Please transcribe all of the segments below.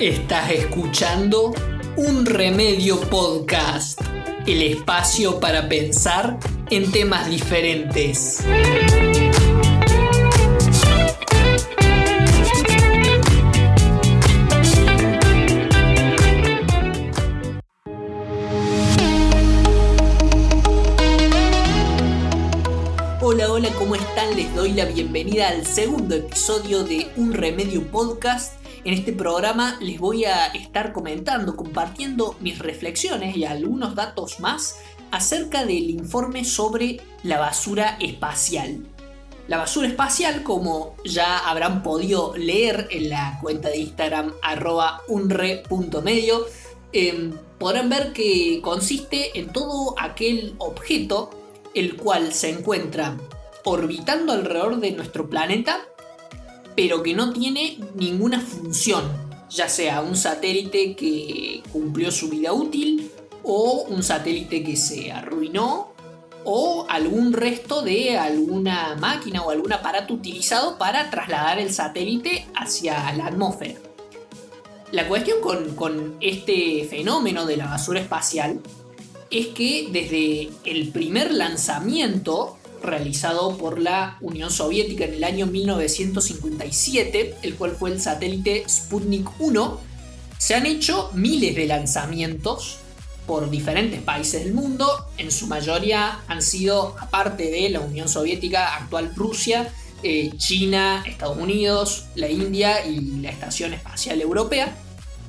Estás escuchando Un Remedio Podcast, el espacio para pensar en temas diferentes. Les doy la bienvenida al segundo episodio de Un Remedio Podcast en este programa les voy a estar comentando, compartiendo mis reflexiones y algunos datos más acerca del informe sobre la basura espacial. La basura espacial, como ya habrán podido leer en la cuenta de Instagram arroba unre.medio, em, podrán ver que consiste en todo aquel objeto el cual se encuentra orbitando alrededor de nuestro planeta pero que no tiene ninguna función, ya sea un satélite que cumplió su vida útil o un satélite que se arruinó o algún resto de alguna máquina o algún aparato utilizado para trasladar el satélite hacia la atmósfera. La cuestión con, este fenómeno de la basura espacial es que desde el primer lanzamiento realizado por la Unión Soviética en el año 1957, el cual fue el satélite Sputnik 1, se han hecho miles de lanzamientos por diferentes países del mundo, en su mayoría han sido, aparte de la Unión Soviética, actual Rusia, eh, China, Estados Unidos, la India y la Estación Espacial Europea.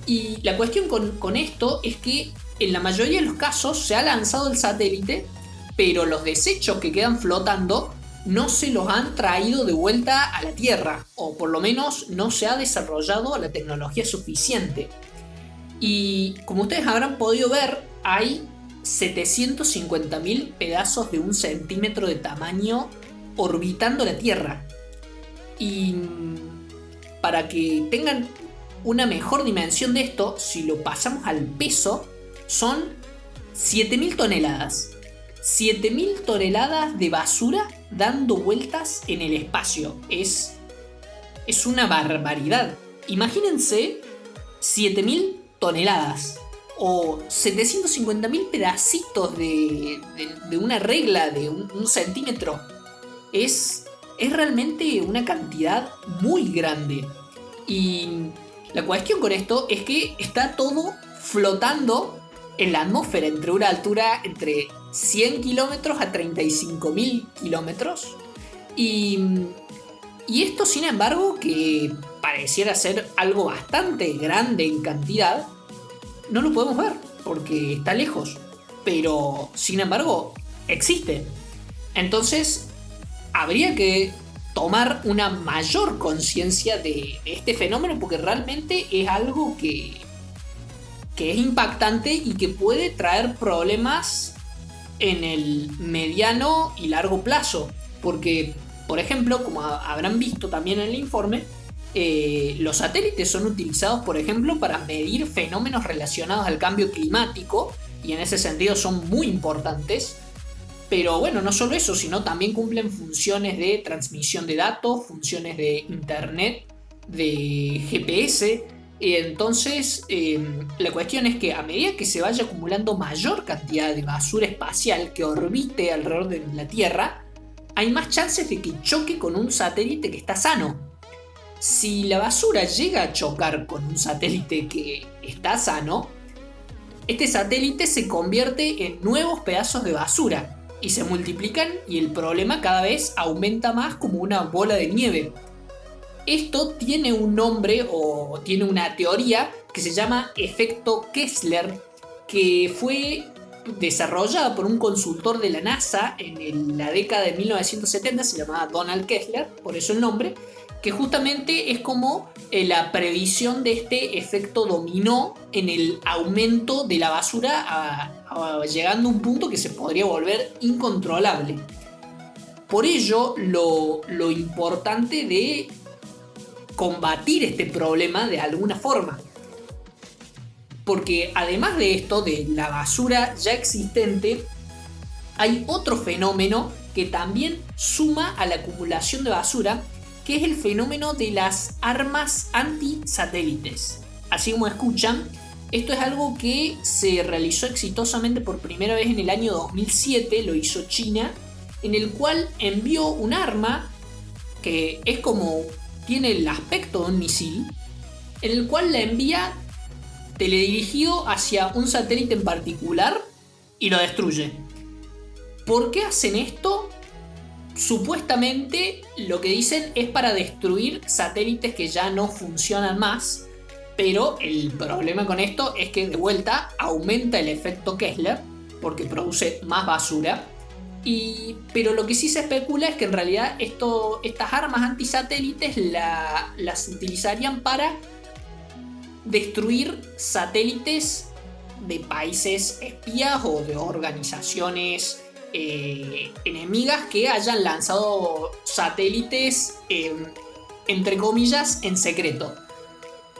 Y la cuestión con, con esto es que en la mayoría de los casos se ha lanzado el satélite pero los desechos que quedan flotando no se los han traído de vuelta a la Tierra, o por lo menos no se ha desarrollado la tecnología suficiente. Y como ustedes habrán podido ver, hay 750.000 pedazos de un centímetro de tamaño orbitando la Tierra. Y para que tengan una mejor dimensión de esto, si lo pasamos al peso, son 7.000 toneladas. 7.000 toneladas de basura dando vueltas en el espacio. Es, es una barbaridad. Imagínense 7.000 toneladas o 750.000 pedacitos de, de, una regla de un, centímetro. Es, es realmente una cantidad muy grande. Y la cuestión con esto es que está todo flotando en la atmósfera entre una altura entre 100 kilómetros a 35.000 kilómetros. Y, y esto, sin embargo, que pareciera ser algo bastante grande en cantidad, no lo podemos ver porque está lejos. Pero, sin embargo, existe. Entonces, habría que tomar una mayor conciencia de este fenómeno porque realmente es algo que, que es impactante y que puede traer problemas en el mediano y largo plazo. Porque, por ejemplo, como habrán visto también en el informe, eh, los satélites son utilizados, por ejemplo, para medir fenómenos relacionados al cambio climático y en ese sentido son muy importantes. Pero bueno, no solo eso, sino también cumplen funciones de transmisión de datos, funciones de internet, de GPS, entonces, em, la cuestión es que a medida que se vaya acumulando mayor cantidad de basura espacial que orbite alrededor de la Tierra, hay más chances de que choque con un satélite que está sano. Si la basura llega a chocar con un satélite que está sano, este satélite se convierte en nuevos pedazos de basura y se multiplican y el problema cada vez aumenta más como una bola de nieve esto tiene un nombre o tiene una teoría que se llama efecto Kessler, que fue desarrollada por un consultor de la NASA en la década de 1970, se llamaba Donald Kessler, por eso el nombre, que justamente es como eh, la previsión de este efecto dominó en el aumento de la basura llegando a un punto que se podría volver incontrolable. Por ello, lo, lo importante de combatir este problema de alguna forma. Porque además de esto, de la basura ya existente, hay otro fenómeno que también suma a la acumulación de basura, que es el fenómeno de las armas antisatélites. Así como escuchan, esto es algo que se realizó exitosamente por primera vez en el año 2007, lo hizo China, en el cual envió un arma que es como tiene el aspecto de un misil, en el cual la envía teledirigido hacia un satélite en particular y lo destruye. ¿Por qué hacen esto? Supuestamente lo que dicen es para destruir satélites que ya no funcionan más, pero el problema con esto es que de vuelta aumenta el efecto Kessler porque produce más basura. Y, pero lo que sí se especula es que en realidad estas armas antisatélites las utilizarían para destruir satélites de países espías o de organizaciones eh, enemigas que hayan lanzado satélites, entre comillas, en secreto.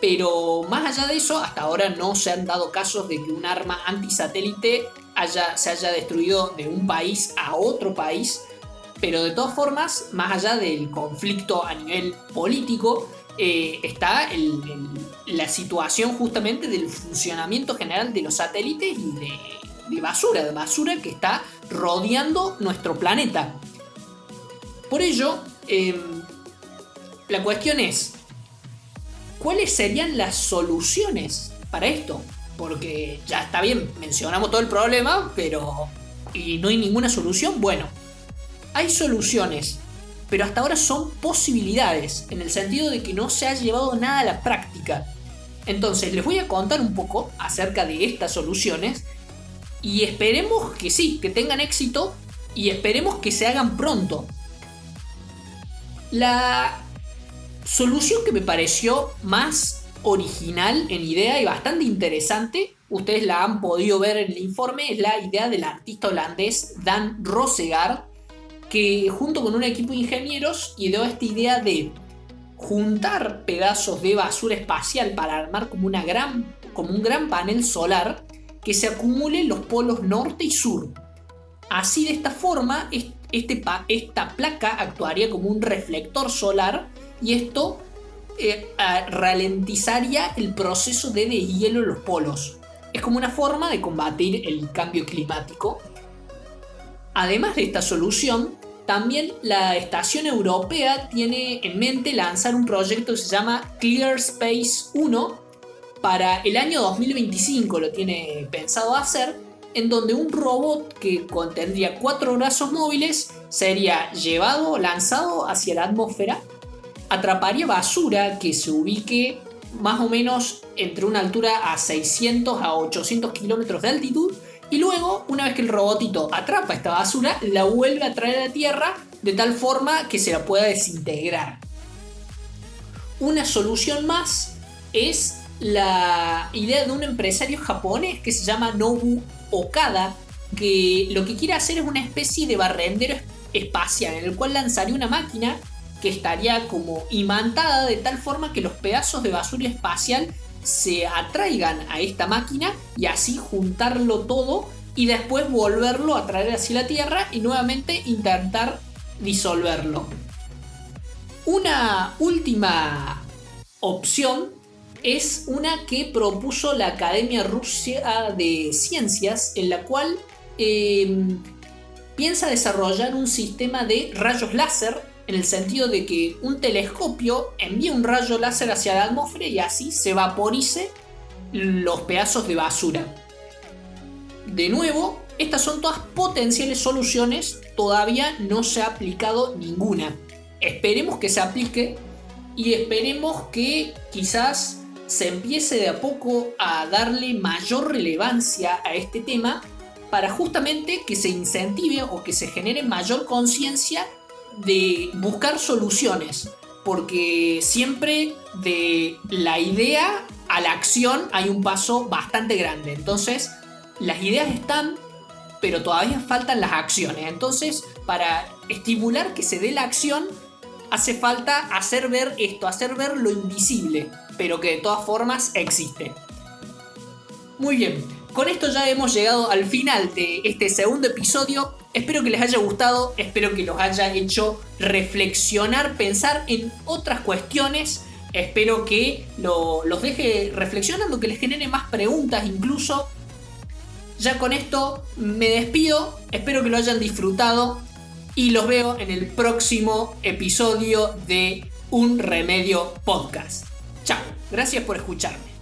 Pero más allá de eso, hasta ahora no se han dado casos de que un arma antisatélite se haya destruido de un país a otro país. Pero de todas formas, más allá del conflicto a nivel político, eh, está la situación justamente del funcionamiento general de los satélites y de, basura, de basura que está rodeando nuestro planeta. Por ello, em, la cuestión es, ¿cuáles serían las soluciones para esto? Porque ya está bien, mencionamos todo el problema, pero... ¿Y no hay ninguna solución? Bueno, hay soluciones pero hasta ahora son posibilidades, en el sentido de que no se ha llevado nada a la práctica. Entonces les voy a contar un poco acerca de estas soluciones y esperemos que sí, que tengan éxito y esperemos que se hagan pronto. La solución que me pareció más original en idea y bastante interesante, ustedes la han podido ver en el informe, es la idea del artista holandés Dan Rosegaard, que junto con un equipo de ingenieros ideó esta idea de juntar pedazos de basura espacial para armar como, una gran, como un gran panel solar que se acumule en los polos norte y sur. Así de esta forma, este, esta placa actuaría como un reflector solar y esto eh, ralentizaría el proceso de deshielo en los polos. Es como una forma de combatir el cambio climático. Además de esta solución, también la Estación Europea tiene en mente lanzar un proyecto que se llama Clear Space 1 para el año 2025, lo tiene pensado hacer, en donde un robot que contendría cuatro brazos móviles sería llevado, lanzado hacia la atmósfera, atraparía basura que se ubique más o menos entre una altura a 600 a 800 kilómetros de altitud y luego, una vez que el robotito atrapa esta basura, la vuelve a traer a la Tierra de tal forma que se la pueda desintegrar. Una solución más es la idea de un empresario japonés que se llama Nobu Okada, que lo que quiere hacer es una especie de barrendero espacial en el cual lanzaría una máquina que estaría como imantada de tal forma que los pedazos de basura espacial se atraigan a esta máquina y así juntarlo todo y después volverlo a traer hacia la Tierra y nuevamente intentar disolverlo. Una última opción es una que propuso la Academia Rusia de Ciencias, en la cual em, piensa desarrollar un sistema de rayos láser en el sentido de que un telescopio envía un rayo láser hacia la atmósfera y así se vaporice los pedazos de basura. De nuevo, estas son todas potenciales soluciones, todavía no se ha aplicado ninguna. Esperemos que se aplique y esperemos que quizás se empiece de a poco a darle mayor relevancia a este tema para justamente que se incentive o que se genere mayor conciencia de buscar soluciones, porque siempre de la idea a la acción hay un paso bastante grande. Entonces, las ideas están, pero todavía faltan las acciones. Entonces, para estimular que se dé la acción, hace falta hacer ver esto, hacer ver lo invisible, pero que de todas formas existe. Muy bien, con esto ya hemos llegado al final de este segundo episodio. Espero que les haya gustado, espero que los haya hecho reflexionar, pensar en otras cuestiones. Espero que los deje reflexionando, que les genere más preguntas incluso. Ya con esto me despido, espero que lo hayan disfrutado y los veo en el próximo episodio de Un Remedio Podcast. Chao, gracias por escucharme.